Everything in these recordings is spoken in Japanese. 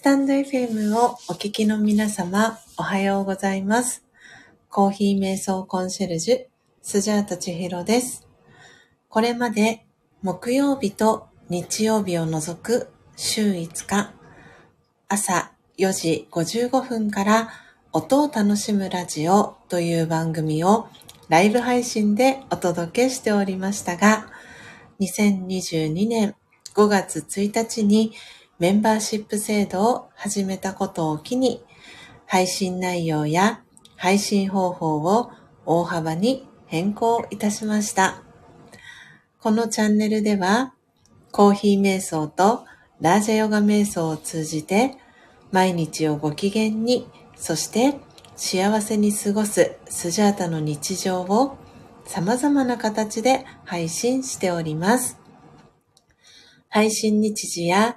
スタンド FM をお聞きの皆様、おはようございます。コーヒー瞑想コンシェルジュ、スジャータ千尋です。これまで木曜日と日曜日を除く週5日、朝4時55分から音を楽しむラジオという番組をライブ配信でお届けしておりましたが、2022年5月1日にメンバーシップ制度を始めたことを機に、配信内容や配信方法を大幅に変更いたしました。このチャンネルでは、コーヒー瞑想とラージャヨガ瞑想を通じて、毎日をご機嫌に、そして幸せに過ごすスジャータの日常を様々な形で配信しております。配信日時や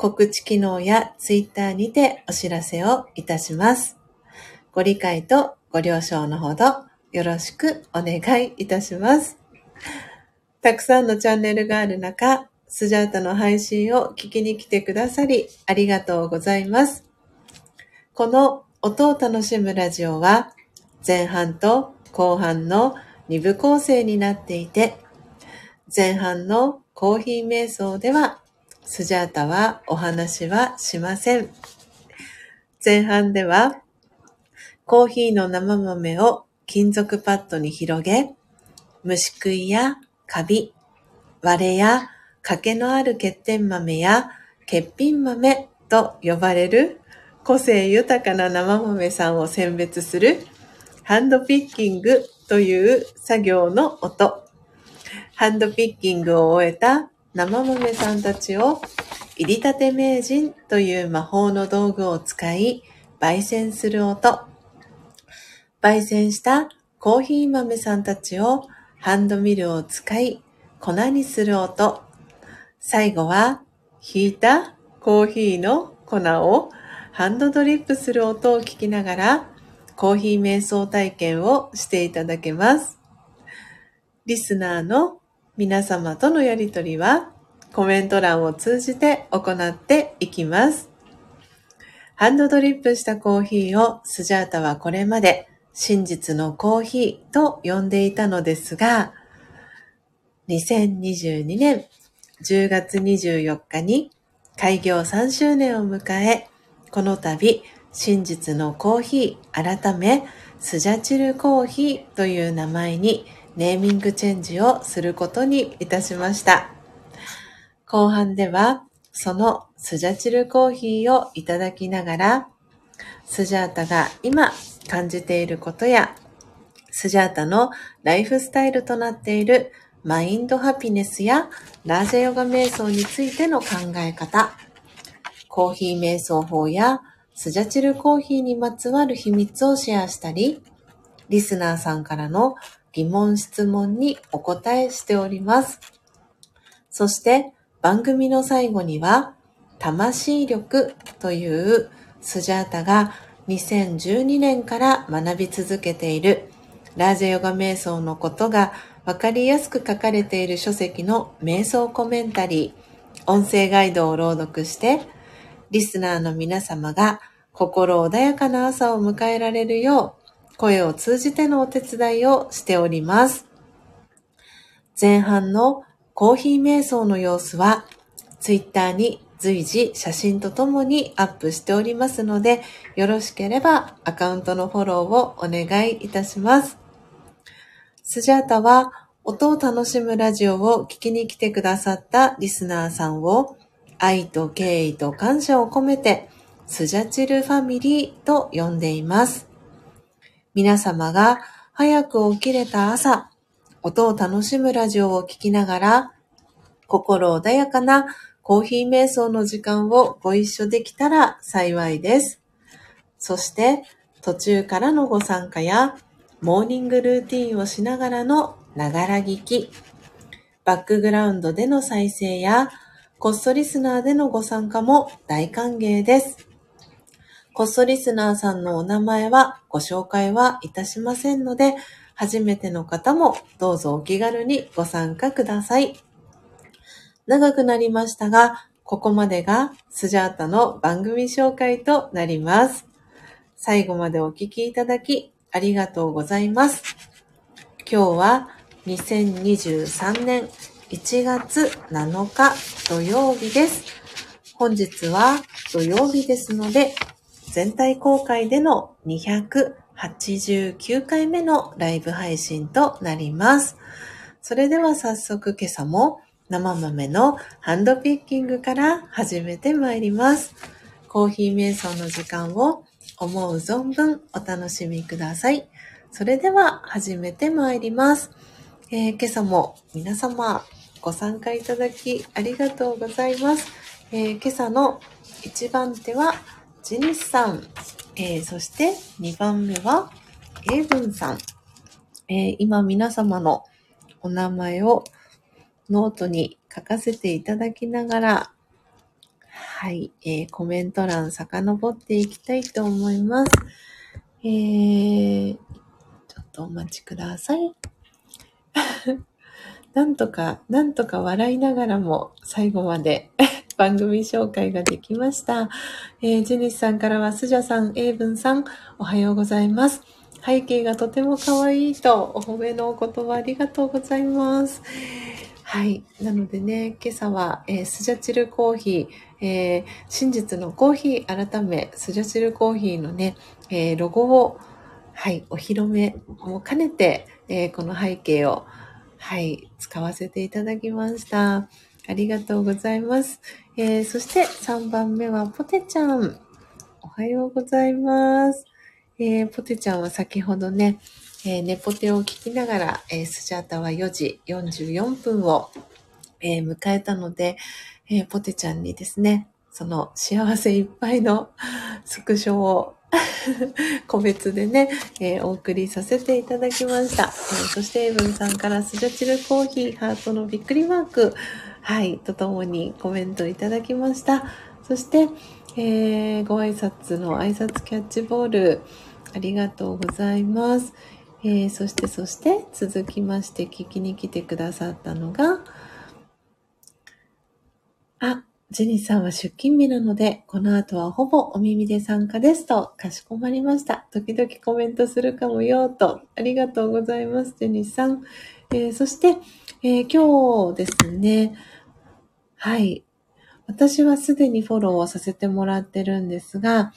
告知機能やツイッターにてお知らせをいたします。ご理解とご了承のほどよろしくお願いいたします。たくさんのチャンネルがある中、スジャータの配信を聞きに来てくださりありがとうございます。この音を楽しむラジオは前半と後半の2部構成になっていて、前半のコーヒー瞑想ではスジャータはお話はしません。前半では、コーヒーの生豆を金属パッドに広げ、虫食いやカビ、割れや欠けのある欠点豆や欠品豆と呼ばれる個性豊かな生豆さんを選別するハンドピッキングという作業の音。ハンドピッキングを終えた生豆さんたちを入りたて名人という魔法の道具を使い焙煎する音。焙煎したコーヒー豆さんたちをハンドミルを使い粉にする音。最後は引いたコーヒーの粉をハンドドリップする音を聞きながらコーヒー瞑想体験をしていただけます。リスナーの皆様とのやりとりはコメント欄を通じて行っていきます。ハンドドリップしたコーヒーをスジャータはこれまで真実のコーヒーと呼んでいたのですが、2022年10月24日に開業3周年を迎え、この度真実のコーヒー改めスジャチルコーヒーという名前にネーミングチェンジをすることにいたしました。後半では、そのスジャチルコーヒーをいただきながら、スジャータが今感じていることや、スジャータのライフスタイルとなっているマインドハピネスやラージャヨガ瞑想についての考え方、コーヒー瞑想法やスジャチルコーヒーにまつわる秘密をシェアしたり、リスナーさんからの疑問質問にお答えしております。そして番組の最後には、魂力というスジャータが2012年から学び続けているラージェヨガ瞑想のことがわかりやすく書かれている書籍の瞑想コメンタリー、音声ガイドを朗読して、リスナーの皆様が心穏やかな朝を迎えられるよう声を通じてのお手伝いをしております。前半のコーヒー瞑想の様子は、ツイッターに随時写真とともにアップしておりますので、よろしければアカウントのフォローをお願いいたします。スジャータは音を楽しむラジオを聞きに来てくださったリスナーさんを愛と敬意と感謝を込めてスジャチルファミリーと呼んでいます。皆様が早く起きれた朝、音を楽しむラジオを聴きながら、心穏やかなコーヒー瞑想の時間をご一緒できたら幸いです。そして、途中からのご参加や、モーニングルーティンをしながらのながら聞き、バックグラウンドでの再生や、コストリスナーでのご参加も大歓迎です。コストリスナーさんのお名前はご紹介はいたしませんので、初めての方もどうぞお気軽にご参加ください。長くなりましたが、ここまでがスジャータの番組紹介となります。最後までお聞きいただきありがとうございます。今日は2023年1月7日土曜日です。本日は土曜日ですので、全体公開での289回目のライブ配信となります。それでは早速今朝も生豆のハンドピッキングから始めてまいります。コーヒー瞑想の時間を思う存分お楽しみください。それでは始めてまいります。えー、今朝も皆様ご参加いただきありがとうございます。えー、今朝の1番手はジニスさん、えー、そして2番目はエイブンさん。えー、今皆様のお名前をノートに書かせていただきながら、はい、えー、コメント欄遡っていきたいと思います。えー、ちょっとお待ちください。なんとか、なんとか笑いながらも最後まで 番組紹介ができました。えー、ジェニスさんからは、スジャさん、エイブンさん、おはようございます。背景がとても可愛いと、お褒めのお言葉ありがとうございます。はい。なのでね、今朝は、えー、スジャチルコーヒー、えー、真実のコーヒー改め、スジャチルコーヒーのね、えー、ロゴを、はい、お披露目も兼ねて、えこの背景を、はい、使わせていただきました。ありがとうございます。えそして3番目はポテちゃん。おはようございます。えポテちゃんは先ほどね、えー、ネポテを聞きながら、えー、スジャータは4時44分を、えー、迎えたので、えポテちゃんにですね、その幸せいっぱいの スクショを 個別でね、えお送りさせていただきました。えそして、エブンさんからスジャチルコーヒーハートのびっくりマーク、はい、とともにコメントいただきました。そして、えー、ご挨拶の挨拶キャッチボール、ありがとうございます。えー、そしてそして続きまして聞きに来てくださったのが、あ、ジェニーさんは出勤日なので、この後はほぼお耳で参加ですと、かしこまりました。時々コメントするかもよ、と。ありがとうございます、ジェニーさん。えー、そして、えー、今日ですね、はい。私はすでにフォローをさせてもらってるんですが、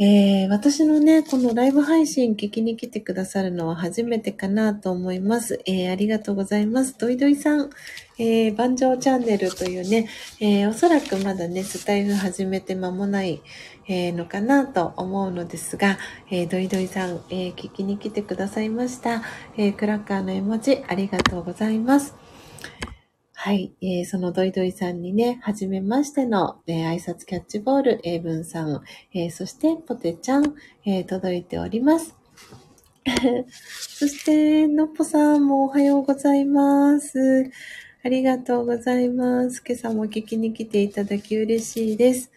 えー、私のね、このライブ配信聞きに来てくださるのは初めてかなと思います。えー、ありがとうございます。ドイドイさん、えー、万丈チャンネルというね、え、おそらくまだね、スタイフ始めて間もない、えー、のかなと思うのですが、えー、ドイドイさん、えー、聞きに来てくださいました。え、クラッカーの絵文字ありがとうございます。はい、えー、そのドイドイさんにね、はじめましての、えー、挨拶キャッチボール、英文さん、えー、そしてポテちゃん、えー、届いております。そして、のっぽさんもおはようございます。ありがとうございます。今朝も聞きに来ていただき嬉しいです。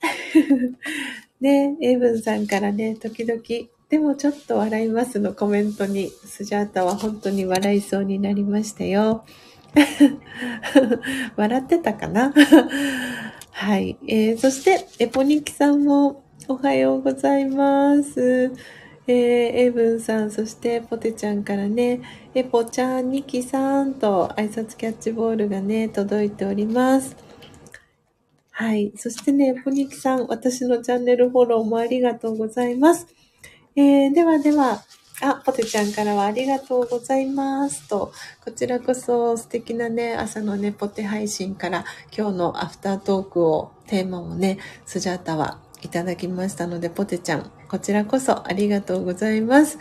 ね、エイブンさんからね、時々、でもちょっと笑いますのコメントに、スジャータは本当に笑いそうになりましたよ。笑ってたかな？はい。えー、そして、エポニキさんもおはようございます。えー、エブンさん、そしてポテちゃんからね、エポちゃん、ニキさんと挨拶キャッチボールがね、届いております。はい。そしてね、ポニキさん、私のチャンネルフォローもありがとうございます。えー、ではでは、あ、ポテちゃんからはありがとうございますと、こちらこそ素敵なね、朝のね、ポテ配信から今日のアフタートークを、テーマをね、スジャータはいただきましたので、ポテちゃん、こちらこそありがとうございます。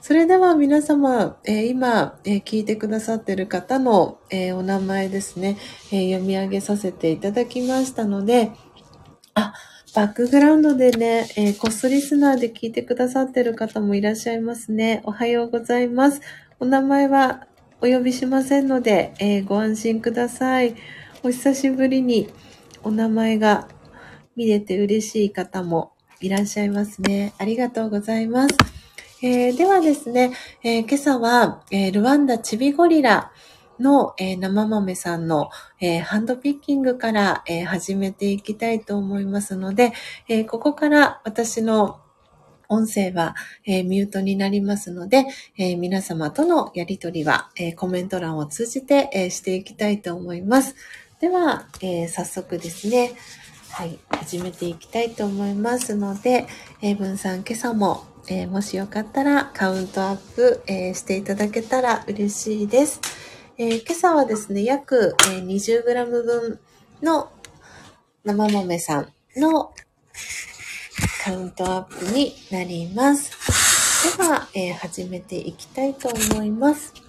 それでは皆様、えー、今、えー、聞いてくださってる方の、えー、お名前ですね、え読み上げさせていただきましたので、あ、バックグラウンドでね、えー、コストリスナーで聞いてくださってる方もいらっしゃいますね。おはようございます。お名前はお呼びしませんので、え、ご安心ください。お久しぶりにお名前が見れて嬉しい方もいらっしゃいますね。ありがとうございます。えー、ではですね、え今朝は、えルワンダチビゴリラ、の、えー、生豆さんの、えー、ハンドピッキングから、えー、始めていきたいと思いますので、えここから私の音声は、えミュートになりますので、え皆様とのやりとりは、えコメント欄を通じて、えしていきたいと思います。では、え早速ですね、はい、始めていきたいと思いますので、えー、文さん今朝も、えもしよかったらカウントアップ、えしていただけたら嬉しいです。えー、今朝はですね、約、え、20g 分の生豆さんのカウントアップになります。では、え、始めていきたいと思います。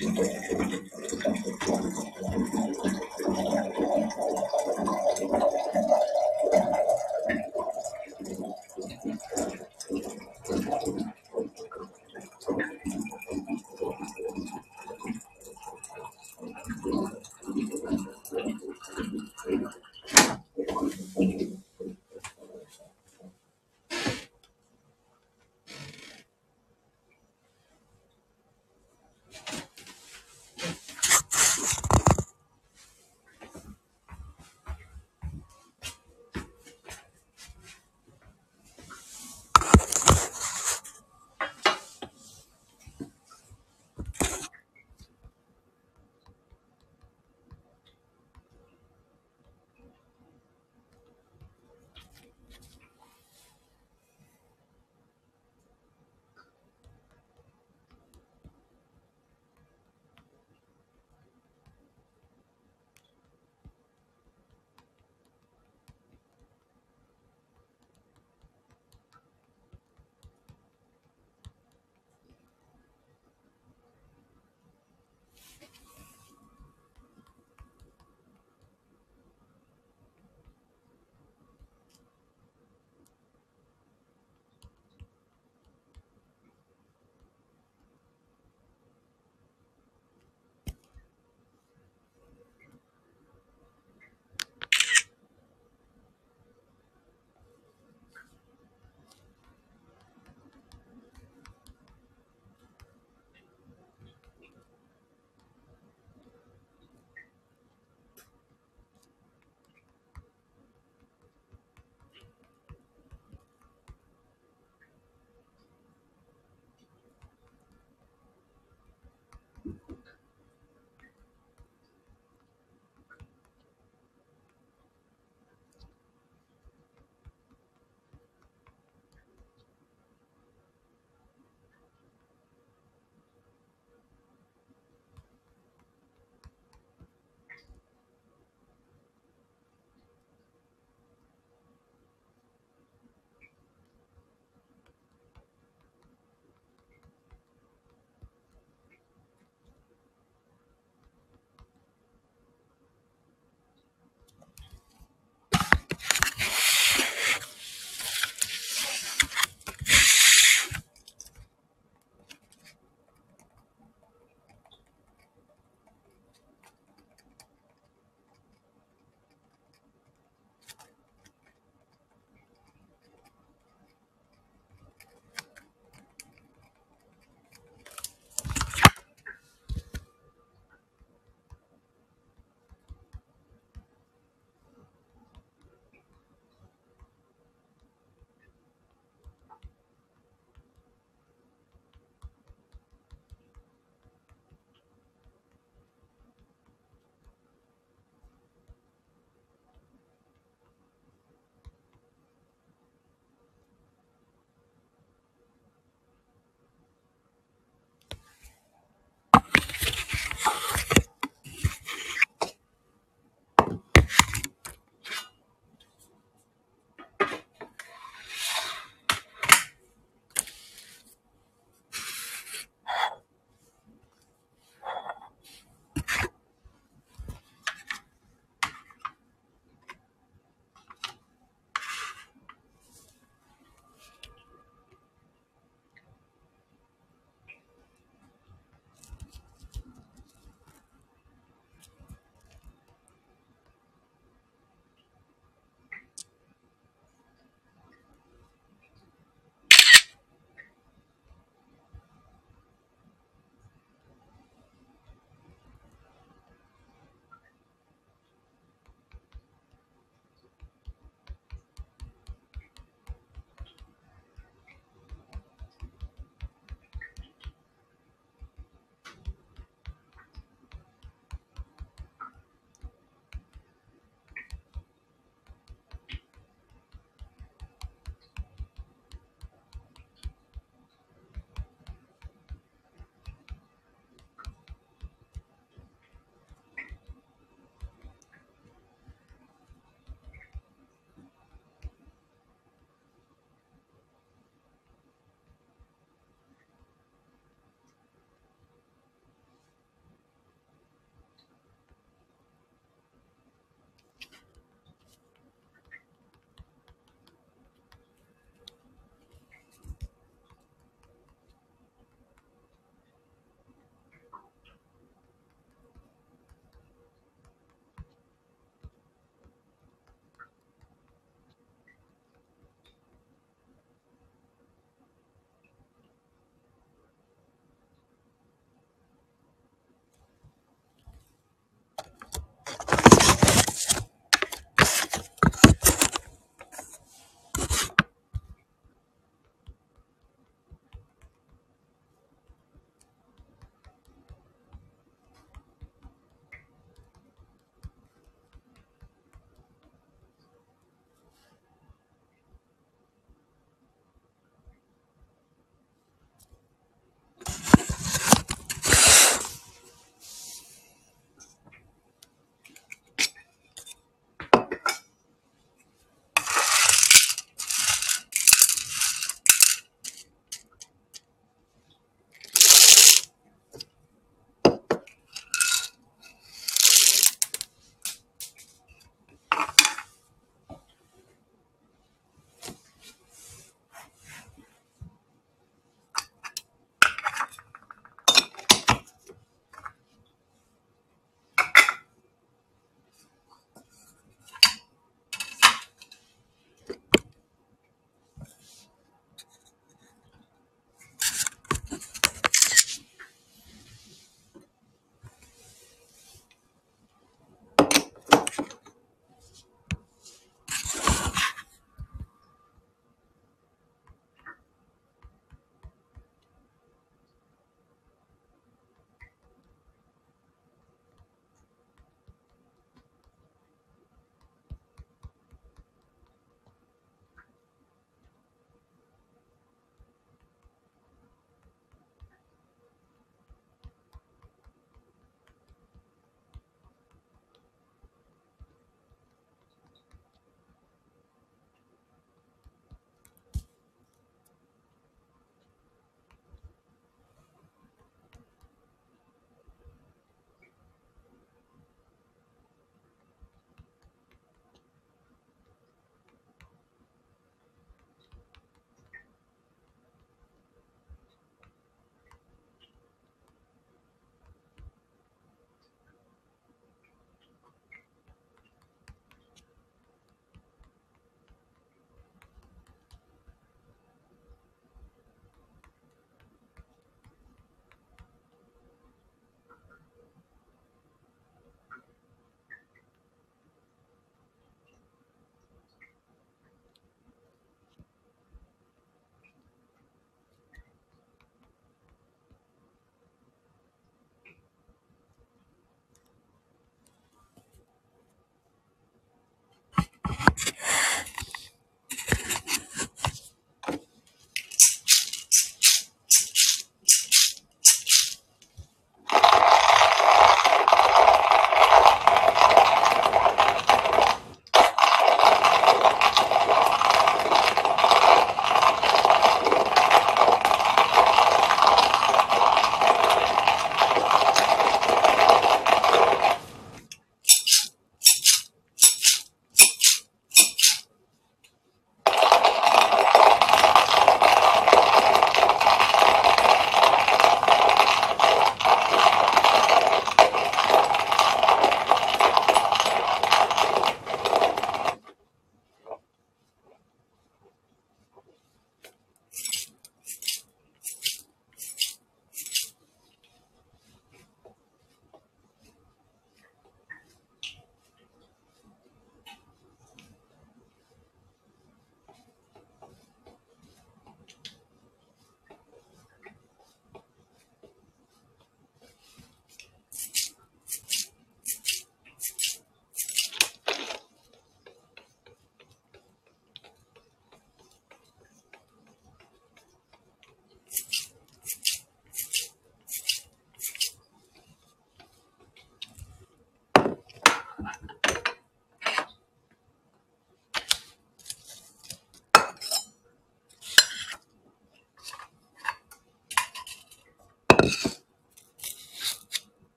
本当に。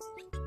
Thank you.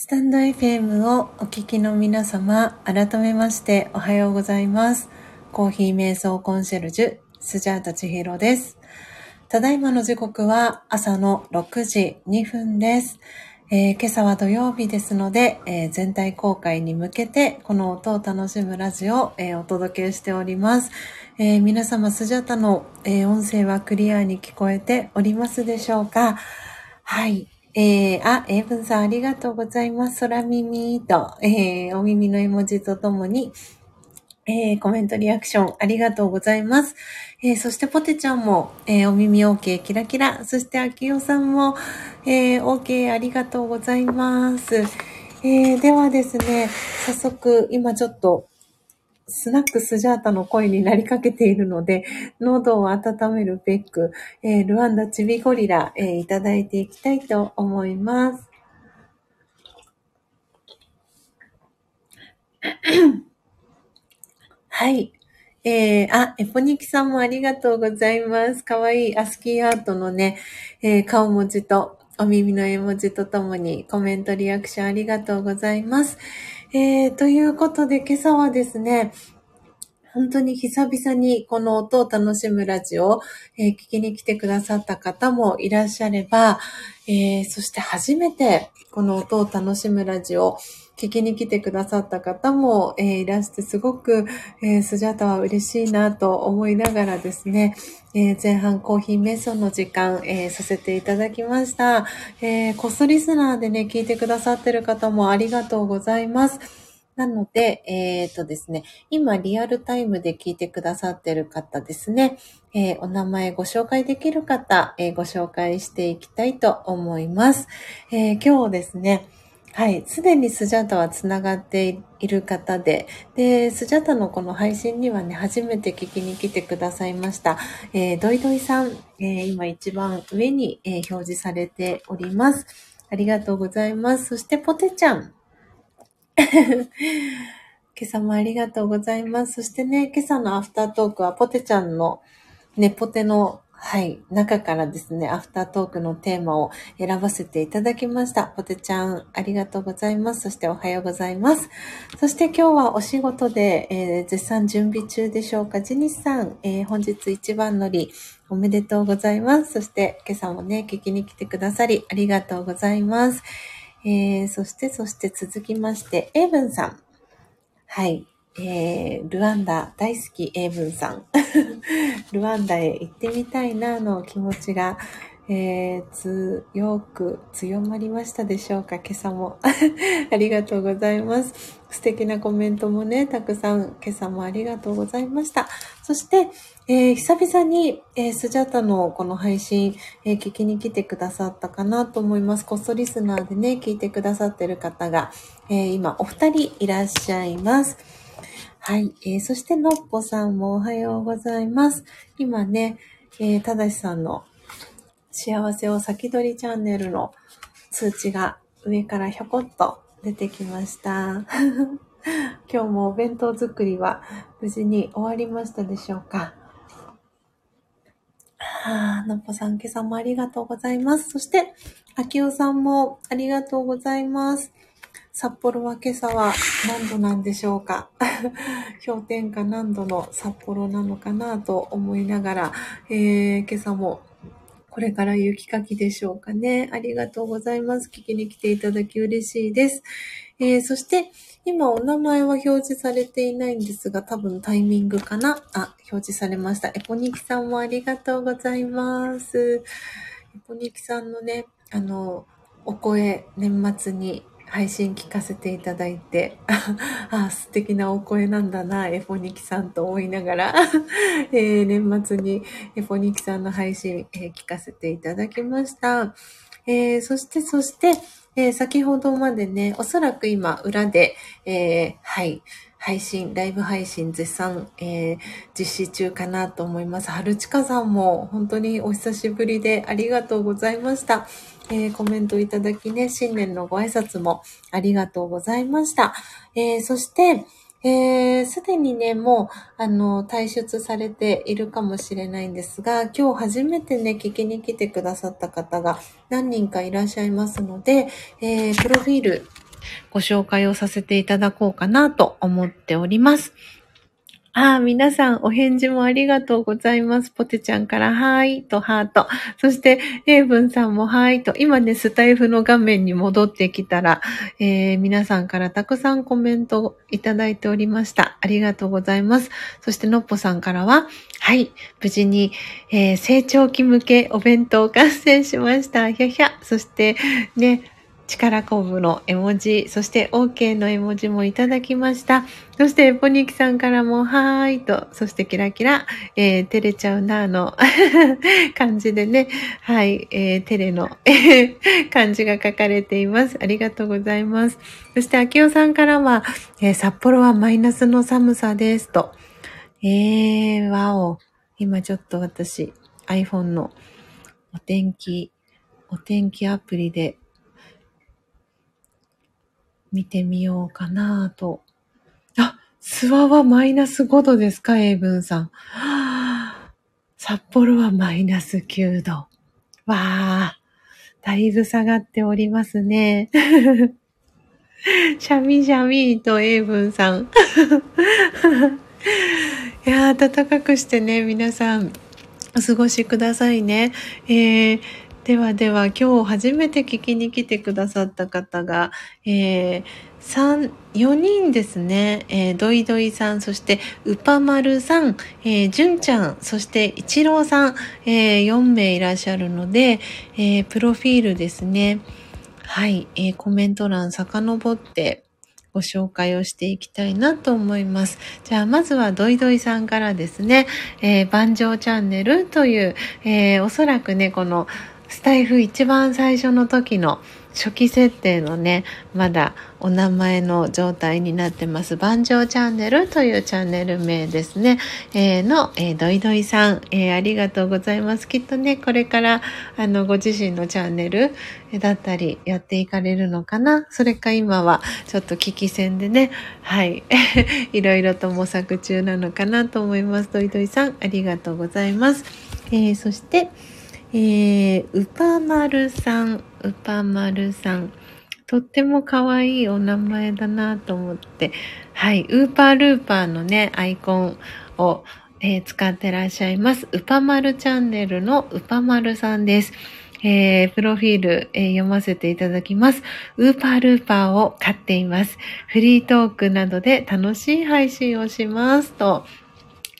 スタンド FM をお聞きの皆様、改めましておはようございます。コーヒー瞑想コンシェルジュ、スジャータチヒロです。ただいまの時刻は朝の6時2分です。えー、今朝は土曜日ですので、えー、全体公開に向けてこの音を楽しむラジオを、えー、お届けしております。え皆様、スジャータの、え音声はクリアに聞こえておりますでしょうか？はい。えー、あ、エイブンさんありがとうございます。空耳と、えー、お耳の絵文字とともに、えー、コメントリアクションありがとうございます。えー、そしてポテちゃんも、えー、お耳 OK キラキラ。そしてアキヨさんも、えー、OK ありがとうございます。えー、ではですね、早速今ちょっとスナックスジャータの声になりかけているので、喉を温めるべく、えー、ルワンダチビゴリラ、えー、いただいていきたいと思います。はい。えー、あ、エポニキさんもありがとうございます。かわいいアスキーアートのね、えー、顔文字とお耳の絵文字とともにコメントリアクションありがとうございます。えー、ということで今朝はですね、本当に久々にこの音を楽しむラジオを、えー、聞きに来てくださった方もいらっしゃれば、えー、そして初めてこの音を楽しむラジオ聞きに来てくださった方も、えー、いらしてすごく、えー、スジャタは嬉しいなと思いながらですね、えー、前半コーヒー瞑想の時間、えさせていただきました。えコスリスナーでね、聞いてくださってる方もありがとうございます。なので、えっ、とですね、今リアルタイムで聞いてくださってる方ですね、えお名前ご紹介できる方、えご紹介していきたいと思います。え今日ですね、はい。すでにスジャータはつながっている方で、で、スジャータのこの配信にはね、初めて聞きに来てくださいました。えー、ドイドイさん、えー、今一番上に、えー、表示されております。ありがとうございます。そしてポテちゃん。今朝もありがとうございます。そしてね、今朝のアフタートークはポテちゃんのね、ポテのはい。中からですね、アフタートークのテーマを選ばせていただきました。ポテちゃん、ありがとうございます。そしておはようございます。そして今日はお仕事で、えー、絶賛準備中でしょうか。ジニスさん、えー、本日一番乗り、おめでとうございます。そして今朝もね、聞きに来てくださり、ありがとうございます。えー、そして、そして続きまして、エイブンさん。はい。えー、ルワンダ大好きエイブンさん。ルワンダへ行ってみたいなの気持ちが、えー、強く強まりましたでしょうか？今朝も。ありがとうございます。素敵なコメントもね、たくさん今朝もありがとうございました。そして、えー、久々に、えー、スジャタのこの配信、えー、聞きに来てくださったかなと思います。コストリスナーでね、聞いてくださってる方が、え今お二人いらっしゃいます。はい。えーそして、のっぽさんもおはようございます。今ね、えーただしさんの幸せを先取りチャンネルの通知が上からひょこっと出てきました。今日もお弁当作りは無事に終わりましたでしょうか？はあ、のっぽさん、今朝もありがとうございます。そして、あきおさんもありがとうございます。札幌は今朝は何度なんでしょうか？氷点下何度の札幌なのかなと思いながら、えー、今朝もこれから雪かきでしょうかね。ありがとうございます。聞きに来ていただき嬉しいです。えー、そして、今お名前は表示されていないんですが、多分タイミングかな？あ、表示されました。エポニキさんもありがとうございます。エポニキさんのね、あの、お声、年末に配信聞かせていただいて、あ素敵なお声なんだな、エフォニキさんと思いながら、えー、年末にエフォニキさんの配信、えー、聞かせていただきました。えー、そして、そして、え先ほどまでね、おそらく今、裏で、えはい、配信、ライブ配信絶賛、えー、実施中かなと思います。春近さんも本当にお久しぶりでありがとうございました。えー、コメントいただきね、新年のご挨拶もありがとうございました。えー、そして、えー、すでにね、もう、あの、退出されているかもしれないんですが、今日初めてね、聞きに来てくださった方が何人かいらっしゃいますので、えー、プロフィールご紹介をさせていただこうかなと思っております。ああ、皆さんお返事もありがとうございます。ポテちゃんからはーいとハート。そして、エイブンさんもはーいと。今ね、スタイフの画面に戻ってきたら、えー、皆さんからたくさんコメントをいただいておりました。ありがとうございます。そして、のっぽさんからは、はい、無事に、えー、成長期向けお弁当完成しました。ひゃひゃ。そして、ね、力こぶの絵文字、そして OK の絵文字もいただきました。そして、ポニキさんからも、はーいと、そしてキラキラ、えー、照れちゃうなー、の 感じでね、はい、えー、照れの漢字が書かれています。ありがとうございます。そして、秋代さんからは、えー、札幌はマイナスの寒さです、と。えー、わお。今ちょっと私、iPhone のお天気、お天気アプリで見てみようかなと。あ、諏訪はマイナス5度ですか、英文さん。札幌はマイナス9度。わあ、だいぶ下がっておりますね。シャミシャミと英文さん。いや暖かくしてね、皆さん、お過ごしくださいね。えーではでは今日初めて聞きに来てくださった方が、えー、3、4人ですね。えー、ドイドイさん、そしてうぱまるさん、えー、じゅんちゃん、そしていちろうさん、えー、4名いらっしゃるので、えー、プロフィールですね。はい、えー、コメント欄遡ってご紹介をしていきたいなと思います。じゃあ、まずはドイドイさんからですね、えー、万丈チャンネルという、えー、おそらくね、このスタイフ一番最初の時の初期設定のね、まだお名前の状態になってます。万丈チャンネルというチャンネル名ですね。えー、の、えー、ドイドイさん、えー、ありがとうございます。きっとね、これから、あの、ご自身のチャンネルだったり、やっていかれるのかな？それか今は、ちょっと聞き戦でね、はい、いろいろと模索中なのかなと思います。ドイドイさん、ありがとうございます。えー、そして、えー、うぱまるさん、うぱまるさん。とっても可愛いお名前だなと思って、はい、ウーパールーパーのね、アイコンを、えー、使ってらっしゃいます。うぱまるチャンネルのうぱまるさんです。えー、プロフィール、えー、読ませていただきます。ウーパールーパーを飼っています。フリートークなどで楽しい配信をします。と、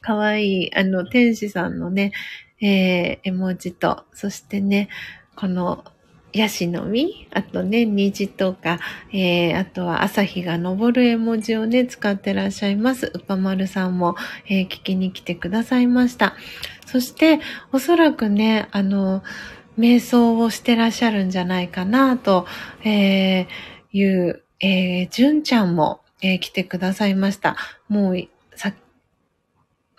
かわいい、あの、天使さんのね、えー、絵文字と、そしてね、この、ヤシの実あとね、虹とか、えー、あとは朝日が昇る絵文字をね、使ってらっしゃいます。うぱまるさんも、えー、聞きに来てくださいました。そして、おそらくね、あの、瞑想をしてらっしゃるんじゃないかな、と、えー、いう、えー、純ちゃんも、えー、来てくださいました。もう、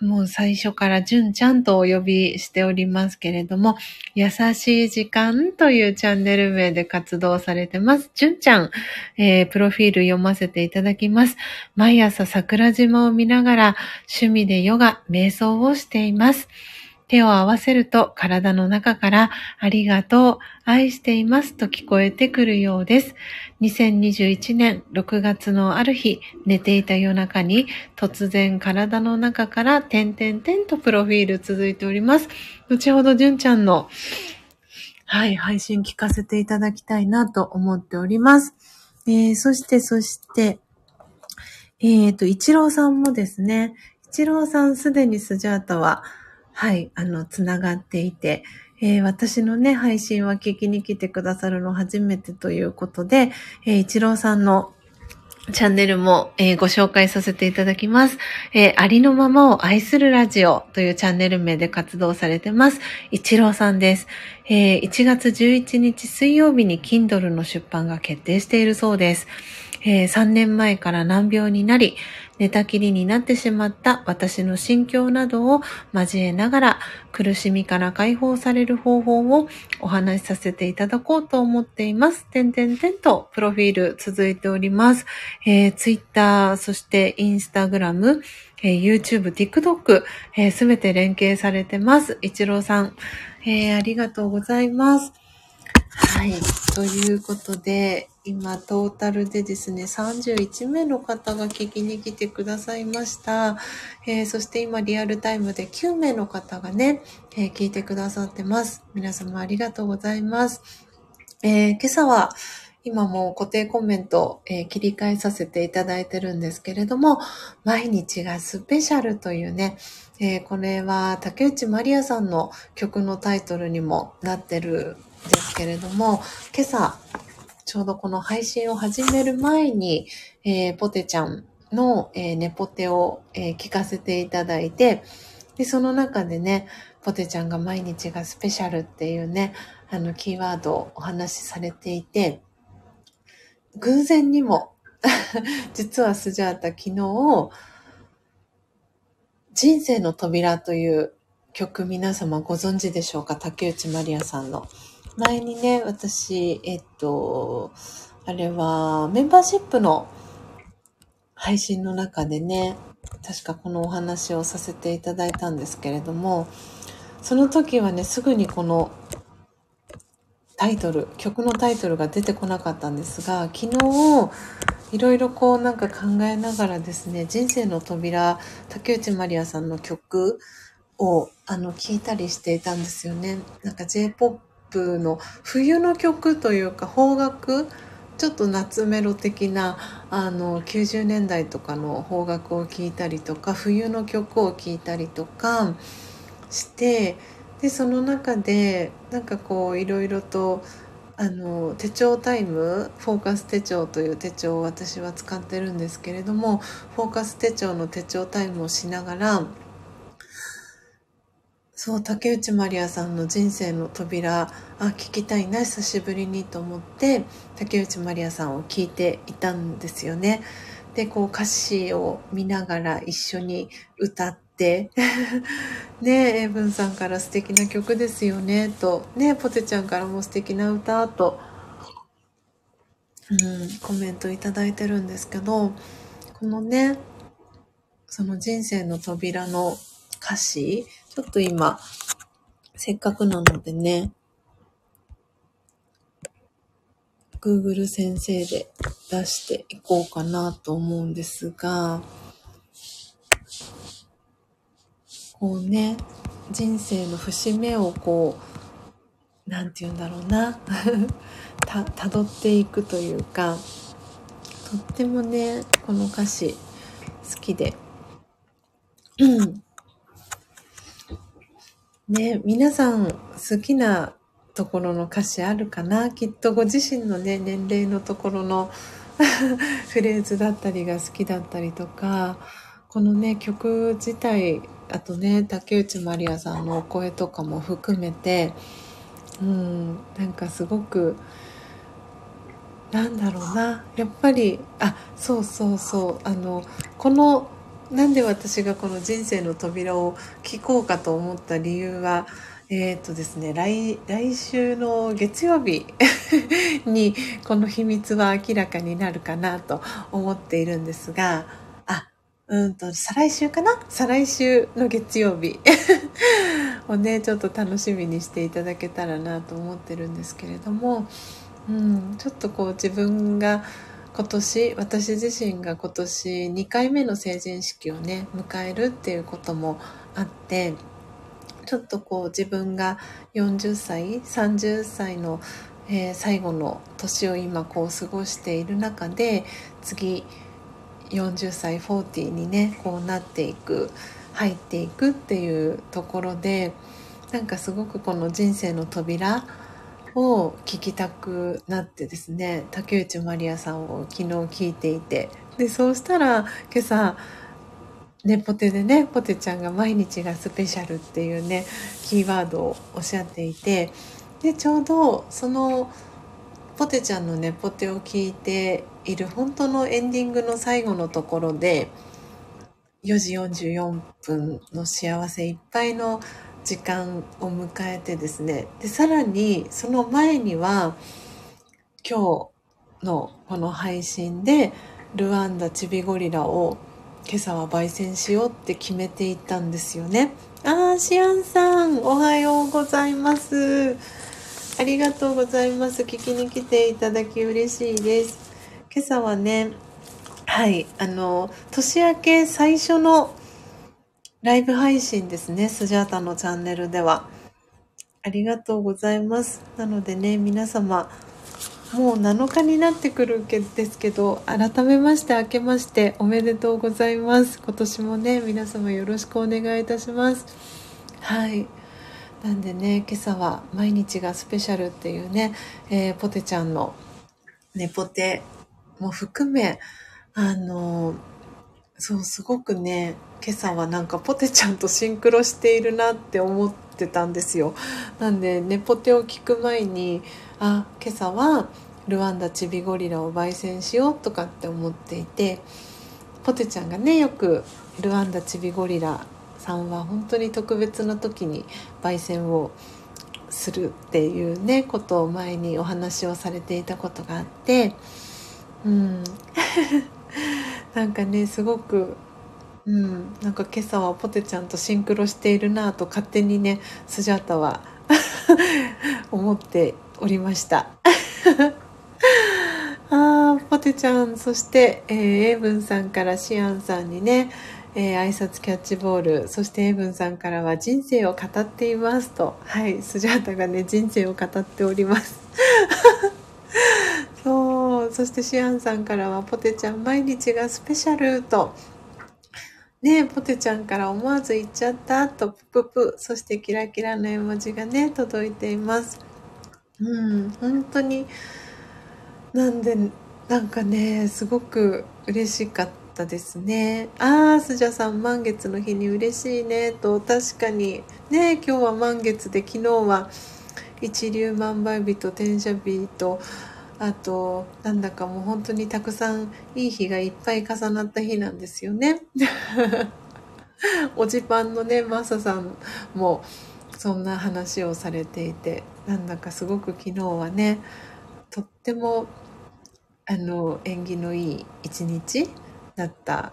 もう最初から純ちゃんとお呼びしておりますけれども、優しい時間というチャンネル名で活動されてます。純ちゃん、えー、プロフィール読ませていただきます。毎朝桜島を見ながら趣味でヨガ、瞑想をしています。手を合わせると体の中からありがとう、愛していますと聞こえてくるようです。2021年6月のある日、寝ていた夜中に突然体の中から点々点とプロフィール続いております。後ほど純ちゃんのはい、配信聞かせていただきたいなと思っております。えー、そして、そして、えっ、ー、と、一郎さんもですね、一郎さんすでにスジャータは、はい、あの、つながっていて、えー、私のね、配信は聞きに来てくださるの初めてということで、えー、一郎さんのチャンネルも、えー、ご紹介させていただきます、えー、ありのままを愛するラジオというチャンネル名で活動されてます。一郎さんです、えー、1月11日水曜日に Kindle の出版が決定しているそうです。えー、3年前から難病になり、寝たきりになってしまった私の心境などを交えながら苦しみから解放される方法をお話しさせていただこうと思っています。てんてんてんとプロフィール続いております。えー、Twitter、そしてインスタグラム、えー、YouTube、TikTok、す、え、べ、て連携されてます。一郎さん、えー、ありがとうございます。はい。ということで、今、トータルでですね、31名の方が聞きに来てくださいました。えー、そして今、リアルタイムで9名の方がね、えー、聞いてくださってます。皆様ありがとうございます。えー、今朝は、今も固定コメント、えー、切り替えさせていただいてるんですけれども、毎日がスペシャルというね、えー、これは竹内まりやさんの曲のタイトルにもなってるんですけれども、今朝、ちょうどこの配信を始める前に、えー、ポテちゃんの、えー、ネポテを、えー、聞かせていただいて、で、その中でね、ポテちゃんが毎日がスペシャルっていうね、あの、キーワードをお話しされていて、偶然にも 実はスジャータ昨日、人生の扉という曲皆様ご存知でしょうか？竹内まりやさんの。前にね、私、えっと、あれは、メンバーシップの配信の中でね、確かこのお話をさせていただいたんですけれども、その時はね、すぐにこのタイトル、曲のタイトルが出てこなかったんですが、昨日、いろいろこうなんか考えながらですね、人生の扉、竹内まりやさんの曲をあの聞いたりしていたんですよね。なんか J-POP プの冬の曲というか邦楽ちょっと夏メロ的なあの90年代とかの邦楽を聴いたりとか冬の曲を聴いたりとかしてでその中でなんかこういろいろとあの手帳タイムフォーカス手帳という手帳を私は使ってるんですけれどもフォーカス手帳の手帳タイムをしながらそう、竹内まりやさんの人生の扉、あ、聞きたいな、久しぶりにと思って、竹内まりやさんを聞いていたんですよね。で、こう歌詞を見ながら一緒に歌って、ねえ、エブンさんから素敵な曲ですよね、と、ねポテちゃんからも素敵な歌、と、うん、コメントいただいてるんですけど、このね、その人生の扉の歌詞、ちょっと今、せっかくなのでね、Google 先生で出していこうかなと思うんですが、こうね、人生の節目をこう、何て言うんだろうな た辿っていくというかとってもねこの歌詞好きで。ね皆さん好きなところの歌詞あるかな？きっとご自身のね年齢のところの フレーズだったりが好きだったりとかこのね曲自体あとね竹内まりやさんのお声とかも含めてうんなんかすごくなんだろうな。やっぱりあそうそうそう。あのこのなんで私がこの人生の扉を聞こうかと思った理由はえっ、とですね来来週の月曜日 にこの秘密は明らかになるかなと思っているんですがあうんと、再来週かな？再来週の月曜日。をね、ちょっと楽しみにしていただけたらなと思ってるんですけれども、うん、ちょっとこう自分が今年、私自身が今年2回目の成人式をね、迎えるっていうこともあって、ちょっとこう自分が40歳、30歳の、えー、最後の年を今こう過ごしている中で、次、40歳40にねこうなっていく入っていくっていうところでなんかすごくこの人生の扉を聞きたくなってですね竹内まりやさんを昨日聞いていて。でそうしたら今朝ねポテでねポテちゃんが毎日がスペシャルっていうねキーワードをおっしゃっていて。でちょうどそのポテちゃんのねポテを聞いている本当のエンディングの最後のところで4時44分の幸せいっぱいの時間を迎えてですねでさらにその前には今日のこの配信でルワンダチビゴリラを今朝は焙煎しようって決めていたんですよね。あー、シアンさん、おはようございます。ありがとうございます。聞きに来ていただき嬉しいです。今朝はね、はい、あの、年明け最初のライブ配信ですね、スジャータのチャンネルでは。ありがとうございます。なのでね、皆様、もう7日になってくるけですけど、改めまして明けましておめでとうございます。今年もね、皆様よろしくお願いいたします。はい。なんでね今朝は毎日がスペシャルっていうね、えー、ポテちゃんのねポテも含めあのそうすごくね今朝はなんかポテちゃんとシンクロしているなって思ってたんですよ。なんでねポテを聞く前にあ今朝はルワンダチビゴリラを焙煎しようとかって思っていてポテちゃんがねよくルワンダチビゴリラさんは本当に特別な時に焙煎をするっていうねことを前にお話をされていたことがあってうん。なんかねすごくうん。なんか今朝はポテちゃんとシンクロしているなと勝手にねスジャータは 思っておりました。あーポテちゃんそして、えー、エイブンさんからシアンさんにねえー、挨拶キャッチボール、そしてエブンさんからは人生を語っていますと、はい、スジャータがね、人生を語っております。そう、そしてシアンさんからはポテちゃん毎日がスペシャルと、ねポテちゃんから思わず言っちゃったと、プププ、そしてキラキラの絵文字がね、届いています。うん、本当に、なんで、なんかね、すごく嬉しかった。ですね。ああ、スジャさん満月の日に嬉しいねと、確かに。ね今日は満月で昨日は一粒万倍日と転写日と、あと、なんだかもう本当にたくさんいい日がいっぱい重なった日なんですよね。おじパンのね、マサさんもそんな話をされていて、なんだかすごく昨日はね、とってもあの縁起のいい一日だった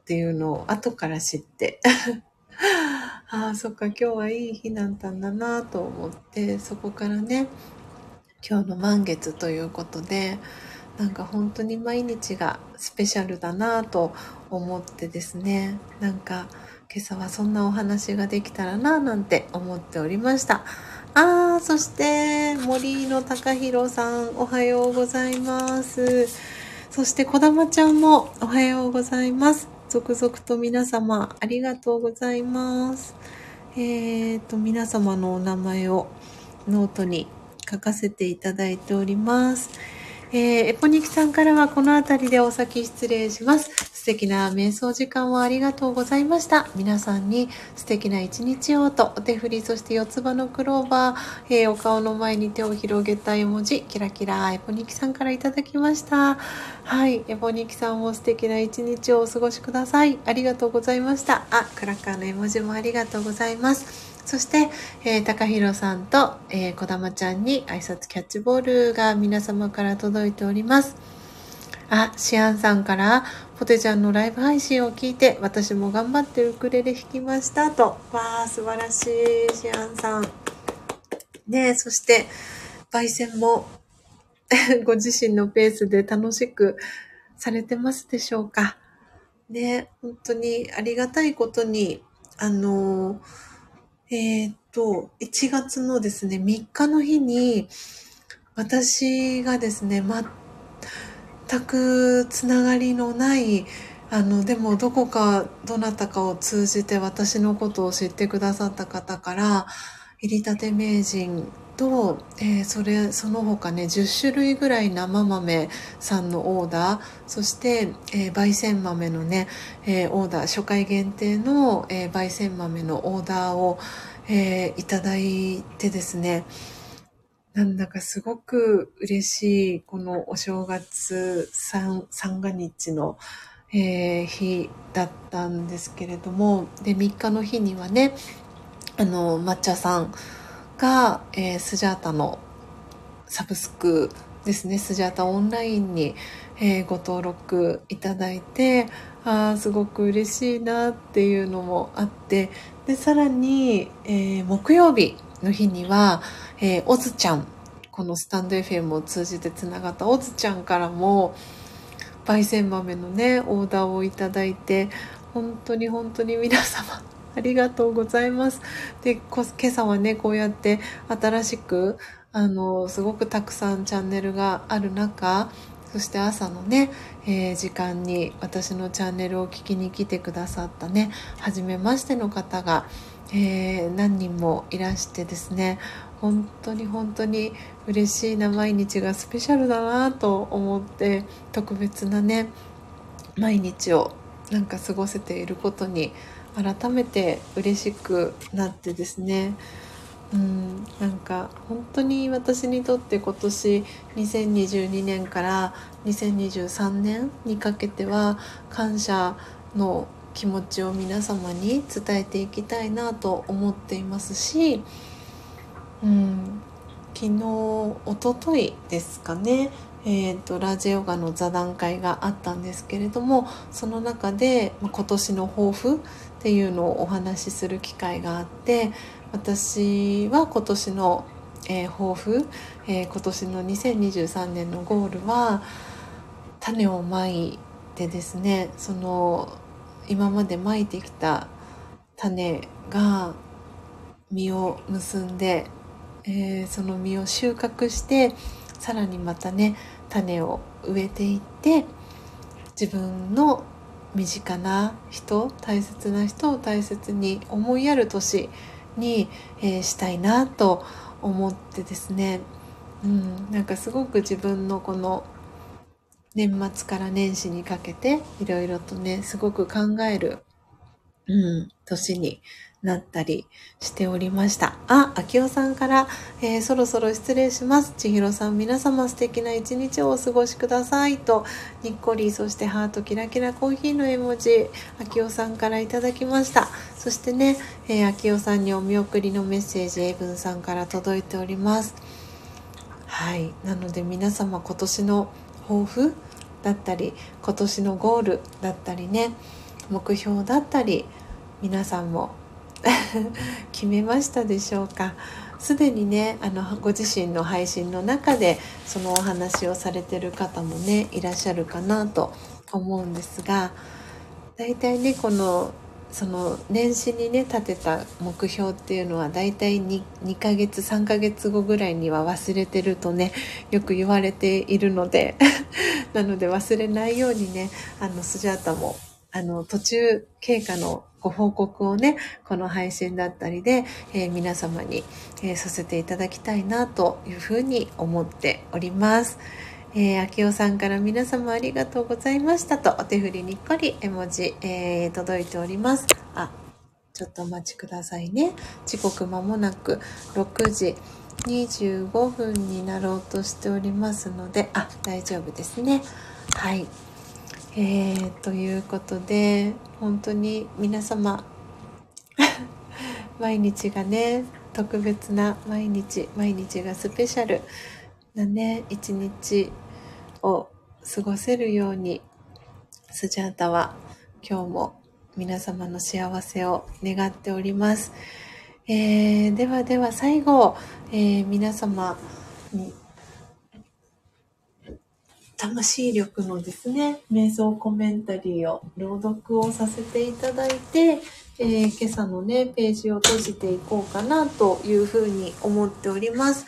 っていうのを後から知って ああそっか今日はいい日だったんだなと思ってそこからね今日の満月ということでなんか本当に毎日がスペシャルだなぁと思ってですねなんか今朝はそんなお話ができたらなぁなんて思っておりましたあー、そして、森の高弘さん、おはようございます。そして、こだまちゃんも、おはようございます。続々と皆様、ありがとうございます。えーと、皆様のお名前をノートに書かせていただいております。えー、エポニキさんからはこの辺りでお先失礼します。素敵な瞑想時間をありがとうございました。皆さんに素敵な一日をと、お手振り、そして四つ葉のクローバー、えーお顔の前に手を広げた絵文字、キラキラ、エポニキさんからいただきました。はい、エポニキさんも素敵な一日をお過ごしください。ありがとうございました。あ、クラッカーの絵文字もありがとうございます。そして、えー、高弘さんと、えー、小玉ちゃんに挨拶キャッチボールが皆様から届いております。あ、シアンさんから、ポテちゃんのライブ配信を聞いて、私も頑張ってウクレレ弾きましたと。わー、素晴らしい、シアンさん。ねえ、そして、焙煎も、ご自身のペースで楽しくされてますでしょうか。ね、本当にありがたいことに、あの、えーっと、1月のですね、3日の日に、私がですね、全くつながりのない、あの、でもどこか、どなたかを通じて私のことを知ってくださった方から、入りたて名人と、えーそれ、その他ね、10種類ぐらい生豆さんのオーダー、そして、えー焙煎豆のね、えーオーダー、初回限定の、えー焙煎豆のオーダーを、えーいただいてですね、なんだかすごく嬉しい、このお正月三三が日の、えー日だったんですけれども、で、3日の日にはね、あの、抹茶さんが、えースジャータのサブスクですね、スジャータオンラインに、えーご登録いただいて、あーすごく嬉しいなっていうのもあって、で、さらに、えー木曜日の日には、えー、おずちゃん、このスタンド FM を通じてつながったおずちゃんからも、焙煎豆のね、オーダーをいただいて、本当に本当に皆様、ありがとうございます。で、こ今朝はね、こうやって新しく、あの、すごくたくさんチャンネルがある中、そして朝のね、えー時間に私のチャンネルを聞きに来てくださったね、初めましての方が、えー何人もいらしてですね、本当に本当に嬉しいな毎日がスペシャルだなと思って特別なね毎日をなんか過ごせていることに改めて嬉しくなってですね。うんなんか本当に私にとって今年2022年から2023年にかけては感謝の気持ちを皆様に伝えていきたいなと思っていますし、うん、昨日一昨日ですかねえー、とラジオガの座談会があったんですけれどもその中でま今年の抱負っていうのをお話しする機会があって私は今年の、えー抱負、えー今年の2023年のゴールは種をまいてですねその今までまいてきた種が実を結んで、えーその実を収穫してさらにまたね種を植えていって自分の身近な人大切な人を大切に思いやる年に、えーしたいなと思ってですね、うん、なんかすごく自分のこの年末から年始にかけていろいろとねすごく考える、うん、年になったりしておりました。あ、秋代さんから、えーそろそろ失礼します。千尋さん、皆様素敵な一日をお過ごしくださいと、にっこり、そしてハートキラキラコーヒーの絵文字、秋代さんからいただきました。そしてね、えー秋代さんにお見送りのメッセージ、エイブンさんから届いております。はい。なので皆様今年の抱負だったり、今年のゴールだったりね、目標だったり、皆さんも決めましたでしょうか？すでにねあのご自身の配信の中でそのお話をされてる方もねいらっしゃるかなと思うんですが大体ねこのその年始にね立てた目標っていうのはだいたい 2, 2ヶ月3ヶ月後ぐらいには忘れてるとねよく言われているので なので忘れないようにねあのスジャータもあの途中経過のご報告をねこの配信だったりで、えー、皆様に、えー、させていただきたいなというふうに思っております。えー、秋代さんから皆様ありがとうございましたとお手振りにっこり絵文字、えー、届いております。あ、ちょっとお待ちくださいね。時刻まもなく6時25分になろうとしておりますので、あ、大丈夫ですね。はい。えー、ということで、本当に皆様、毎日がね、特別な毎日、毎日がスペシャル。なね、一日を過ごせるように、スジャータは今日も皆様の幸せを願っております。えー、ではでは最後、えー、皆様に魂力のですね、瞑想コメンタリーを朗読をさせていただいて、えー、今朝のね、ページを閉じていこうかなというふうに思っております。す、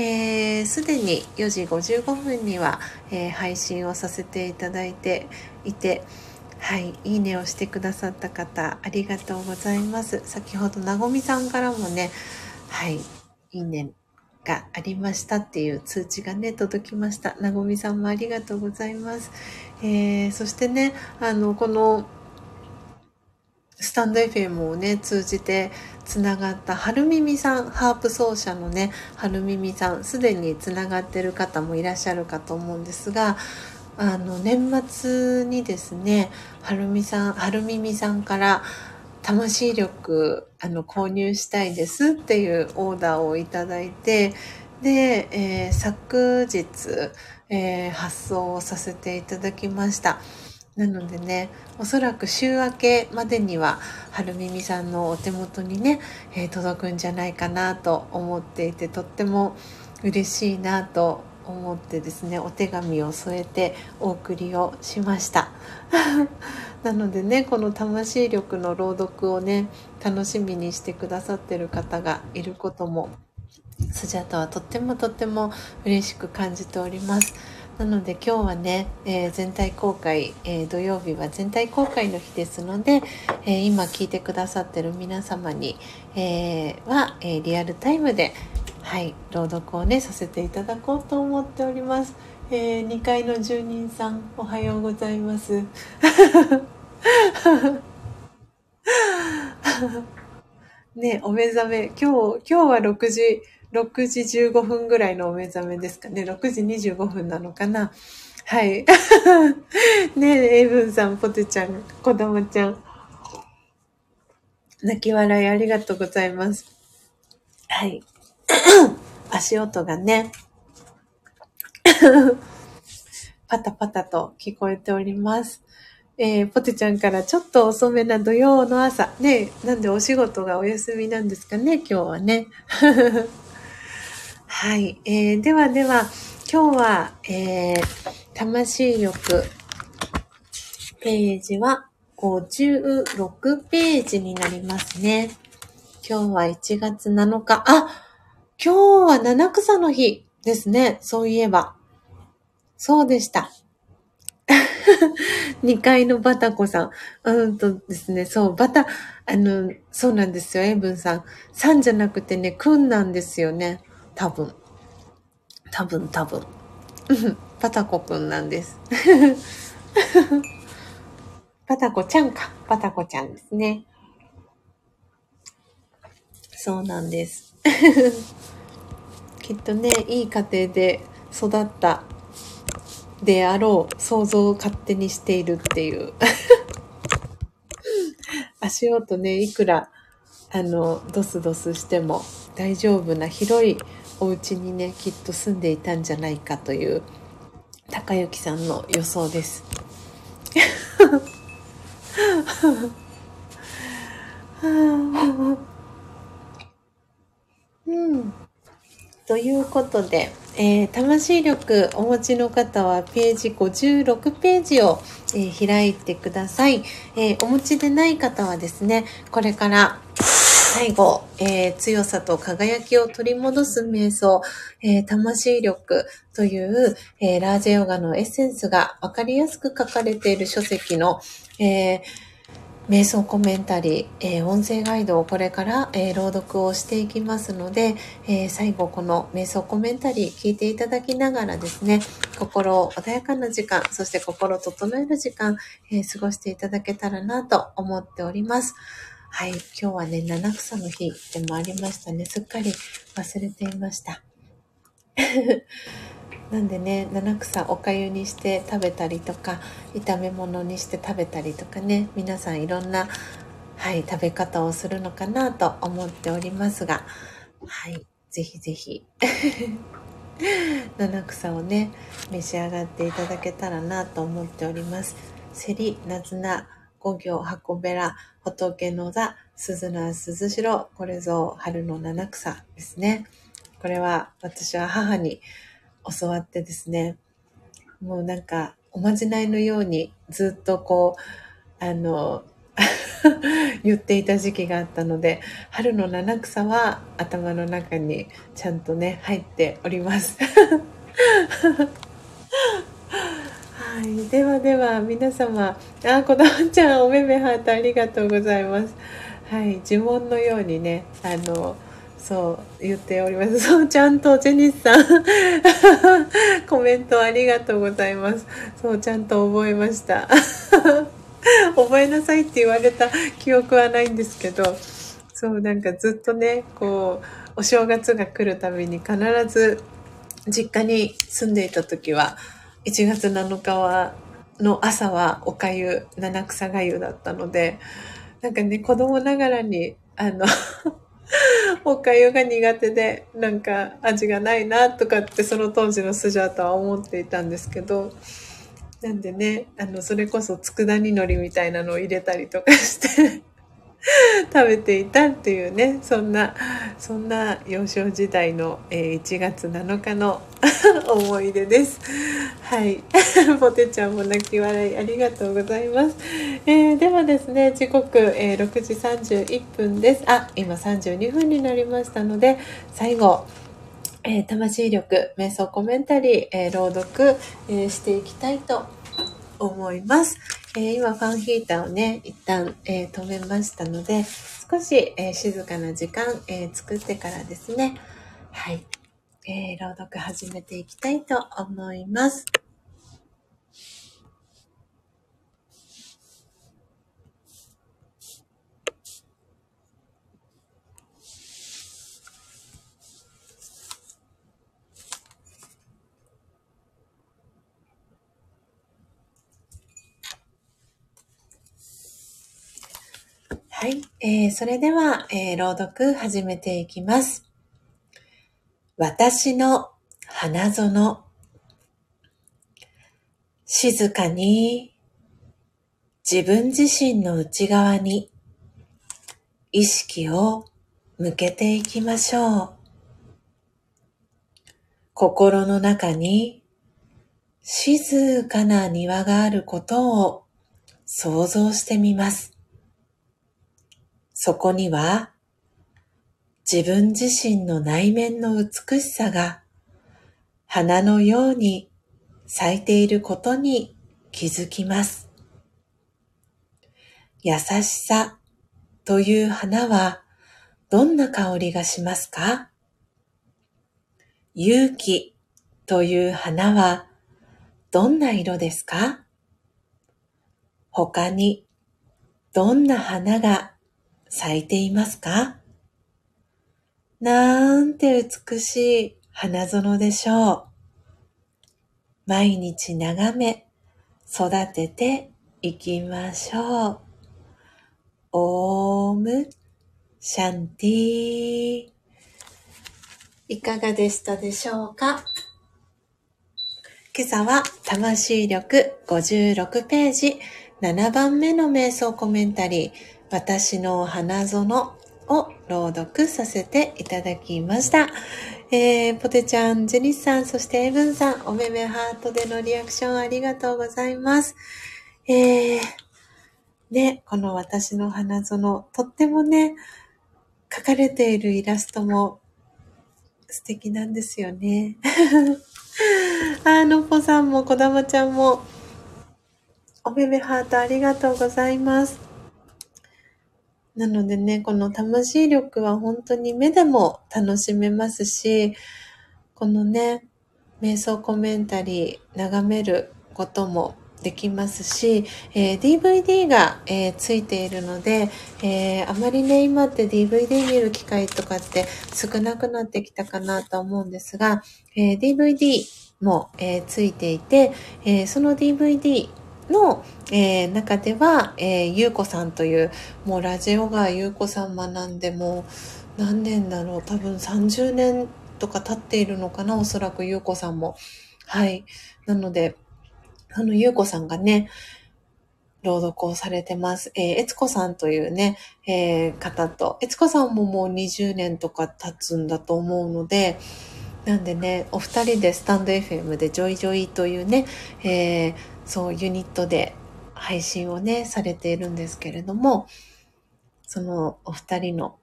えー、で、に4時55分には、えー、配信をさせていただいていて、はい、いいねをしてくださった方、ありがとうございます。先ほど、なごみさんからもね、はい、いいねがありましたっていう通知がね、届きました。なごみさんもありがとうございます。えー、そしてね、あの、この、スタンド FM をね、通じてつながった春耳さん、ハープ奏者のね、春耳さん、すでにつながってる方もいらっしゃるかと思うんですが、あの、年末にですね、春耳さん、春耳さんから、魂力、あの、購入したいですっていうオーダーをいただいて、で、えー、昨日、えー、発送をさせていただきました。なのでね、おそらく週明けまでには、春耳さんのお手元にね、えー、届くんじゃないかなと思っていて、とっても嬉しいなと思ってですね、お手紙を添えてお送りをしました。なのでね、この魂力の朗読をね、楽しみにしてくださってる方がいることも、スジャタはとってもとっても嬉しく感じております。なので今日はね、えー、全体公開、えー、土曜日は全体公開の日ですので、えー、今聞いてくださってる皆様に、えは、えリアルタイムで、はい、朗読をね、させていただこうと思っております。え2階の住人さん、おはようございます。ね、お目覚め、今日、今日は6時、6時15分ぐらいのお目覚めですかね。6時25分なのかな。はい。ねえ、エイブンさん、ポテちゃん、子供ちゃん。泣き笑いありがとうございます。はい。足音がね、パタパタと聞こえております。えー、ポテちゃんからちょっと遅めな土曜の朝。ね、なんでお仕事がお休みなんですかね、今日はね。はい。えー、ではでは、今日は、えー、魂力ページは56ページになりますね。今日は1月7日。あ今日は七草の日ですね。そういえば。そうでした。2階のバタコさん。うんとですね、そう、バタ、あの、そうなんですよ、エブンさん。さんじゃなくてね、くんなんですよね。多分。多分、多分。パタコくんなんです。パタコちゃんか。パタコちゃんですね。そうなんです。きっとね、いい家庭で育ったであろう想像を勝手にしているっていう 足音ね、いくら、あの、ドスドスしても大丈夫な広いお家にね、きっと住んでいたんじゃないかという、高幸さんの予想です。うん。ということで、えー、魂力お持ちの方はページ56ページを、えー、開いてください、えー、お持ちでない方はですね、これから最後、え、強さと輝きを取り戻す瞑想、え、魂力という、え、ラージェヨガのエッセンスがわかりやすく書かれている書籍の、えー瞑想コメンタリー、えー、音声ガイドをこれから、えー、朗読をしていきますので、えー、最後この瞑想コメンタリー聞いていただきながらですね、心を穏やかな時間、そして心を整える時間、え過ごしていただけたらなと思っております。はい、今日はね、七草の日でもありましたね。すっかり忘れていました。なんでね七草おかゆにして食べたりとか炒め物にして食べたりとかね皆さんいろんな、はい、食べ方をするのかなと思っておりますがはいぜひぜひ 七草をね召し上がっていただけたらなと思っております。セリナズナ五行箱べら仏の座鈴名鈴代これぞ春の七草ですね。これは私は母に教わってですね、もうなんか、おまじないのようにずっとこう、あの、言っていた時期があったので、春の七草は頭の中にちゃんとね、入っております。はい、ではでは皆様、あ、子供ちゃんおめめハートありがとうございます。はい、呪文のようにね、あの、そう言っております。そう、ちゃんとジェニスさん コメントありがとうございます。そう、ちゃんと覚えました。覚えなさいって言われた記憶はないんですけど、そう、なんかずっとね、こう、お正月が来るたびに必ず実家に住んでいた時は、1月7日は、の朝はおかゆ、七草がゆだったので、なんかね、子供ながらに、あのおかゆが苦手で、なんか味がないなとかってその当時のスジャータは思っていたんですけど、なんでね、あの、それこそ佃煮のりみたいなのを入れたりとかして 食べていたっていうねそんなそんな幼少時代の、えー、1月7日の 思い出です。はい。ポテちゃんも泣き笑いありがとうございます、えー、ではですね時刻、えー、6時31分です。あ今32分になりましたので最後え、魂力瞑想コメンタリー、え、朗読、え、していきたいと思います。えー、今ファンヒーターをね、一旦、えー、止めましたので、少し、えー、静かな時間、え作ってからですね、はい、え朗読始めていきたいと思います。はい。えー、それでは、えー、朗読始めていきます。私の花園。静かに自分自身の内側に意識を向けていきましょう。心の中に静かな庭があることを想像してみます。そこには自分自身の内面の美しさが花のように咲いていることに気づきます。優しさという花はどんな香りがしますか？勇気という花はどんな色ですか？他にどんな花が咲いていますか？なんて美しい花園でしょう。毎日眺め、育てていきましょう。オームシャンティいかがでしたでしょうか？今朝は魂力56ページ7番目の瞑想コメンタリー私の花園を朗読させていただきました。えー、ポテちゃん、ジェニスさん、そしてエブンさん、おめめハートでのリアクションありがとうございます。えー、ね、この私の花園、とってもね、描かれているイラストも素敵なんですよね。あのぽさんも、こだまちゃんも、おめめハートありがとうございます。なのでね、この魂力は本当に目でも楽しめますし、このね、瞑想コメンタリー眺めることもできますし、えー、DVD が、えー、ついているので、えー、あまりね、今って DVD 見る機会とかって少なくなってきたかなと思うんですが、え DVD も、えついていて、えその DVD の、え中では、えゆうこさんという、もうラジオがゆうこさん学んでもう何年だろう、多分30年とか経っているのかな、おそらくゆうこさんも。はい。なので、あの、ゆうこさんがね、朗読をされてます。えー、えつこさんというね、えー、方と、えつこさんももう20年とか経つんだと思うので、なんでね、お二人でスタンド FM でジョイジョイというね、えー、そうユニットで配信をね、されているんですけれども、そのお二人の、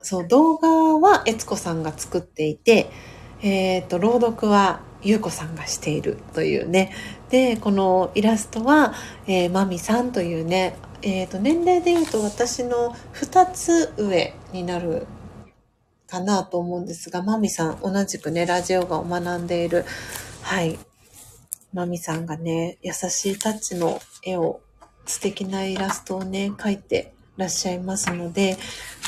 そう動画はえつこさんが作っていて、えっ、ー、と、朗読はゆうこさんがしているというね。で、このイラストは、えー、まみさんというね、えっ、ー、と、年齢で言うと私の2つ上になるかなと思うんですが、まみさん、同じくね、ラジオガを学んでいる、はい、まみさんがね、優しいタッチの絵を、素敵なイラストをね、描いてらっしゃいますので、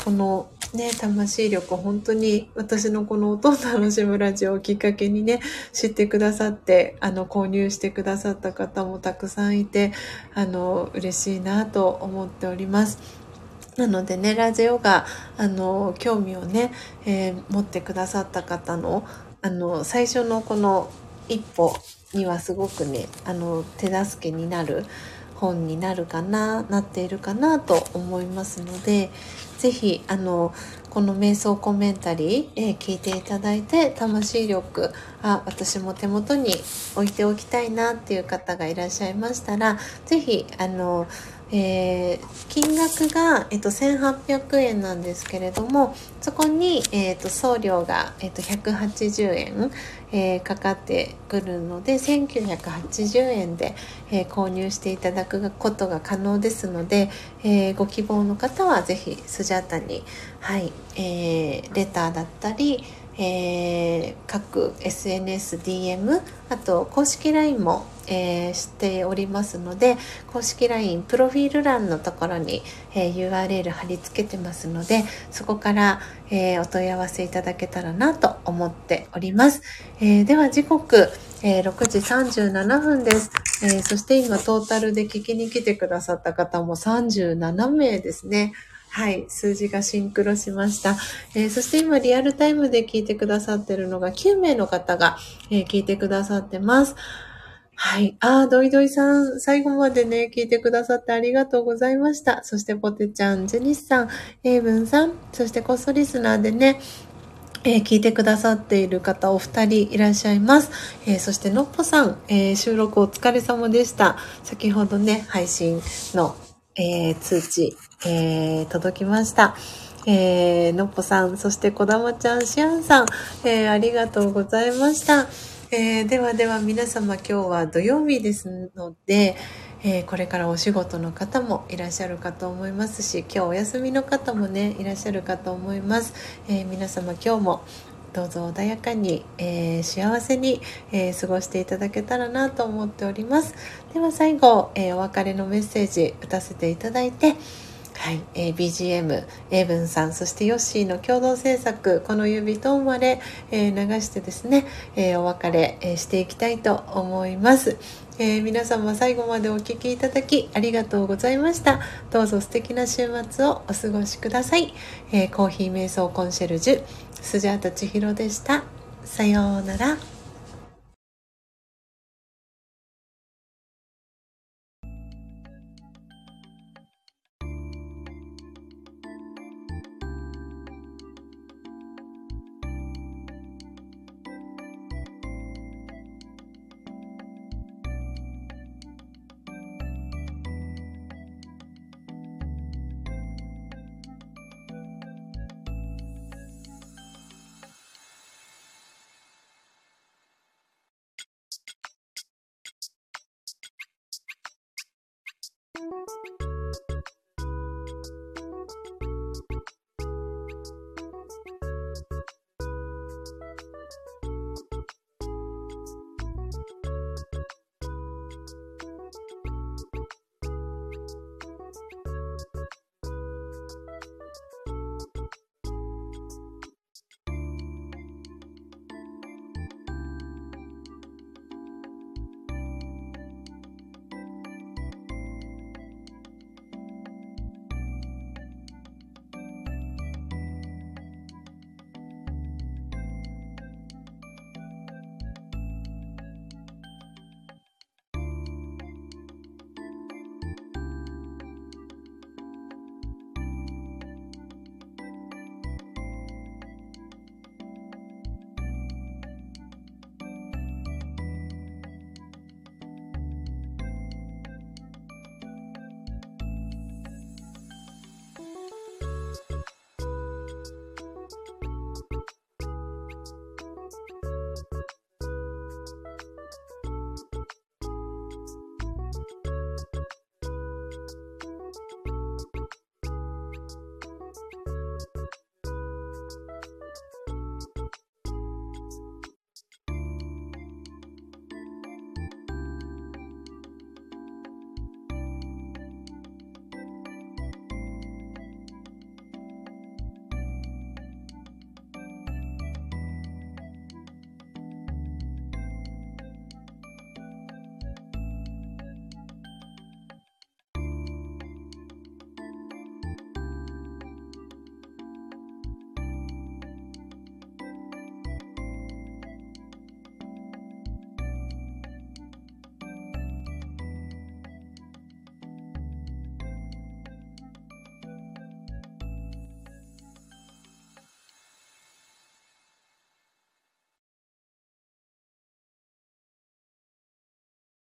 このね、魂力、本当に私のこの音を楽しむラジオをきっかけにね、知ってくださって、あの、購入してくださった方もたくさんいて、あの、嬉しいなと思っております。なのでね、ラジオが、あの、興味をね、えー、持ってくださった方の、あの、最初のこの一歩にはすごくね、あの、手助けになる、本になるかななっているかなと思いますので是非あのこの瞑想コメンタリー、えー、聞いていただいて魂力あ私も手元に置いておきたいなっていう方がいらっしゃいましたら是非あのえー、金額が、えっと、1800円なんですけれどもそこに、えっと、送料が、えっと、180円、えー、かかってくるので1980円で、えー、購入していただくことが可能ですので、えご希望の方は是非スジャータに、はいえレターだったり、え各 SNSDM あと公式 LINE もえー、しておりますので公式 LINE プロフィール欄のところに、えー、URL 貼り付けてますのでそこから、えー、お問い合わせいただけたらなと思っております、えでは時刻、え6時37分です、えそして今トータルで聞きに来てくださった方も37名ですね。はい、数字がシンクロしました。えー、そして今リアルタイムで聞いてくださってるのが9名の方が、えー、聞いてくださってます。はい。ああ、ドイドイさん、最後までね、聞いてくださってありがとうございました。そして、ポテちゃん、ジェニスさん、エイブンさん、そしてコストリスナーでね、えー、聞いてくださっている方お二人いらっしゃいます。えー、そしてのっぽさん、えー、収録お疲れ様でした。先ほどね、配信の、え通知、え届きました。えーのっぽさん、そしてこだまちゃん、しあんさん、えーありがとうございました。えー、ではでは皆様今日は土曜日ですので、えー、これからお仕事の方もいらっしゃるかと思いますし今日お休みの方もねいらっしゃるかと思います、えー、皆様今日もどうぞ穏やかに、え幸せに、え過ごしていただけたらなと思っております。では最後、えお別れのメッセージ打たせていただいてはい、えー、BGM、エイブンさん、そしてヨッシーの共同制作、この指とまで、えー、流してですね、えー、お別れ、えしていきたいと思います。え皆様最後までお聴きいただきありがとうございました。どうぞ素敵な週末をお過ごしください。えコーヒー瞑想コンシェルジュ、スジャータ千尋でした。さようなら。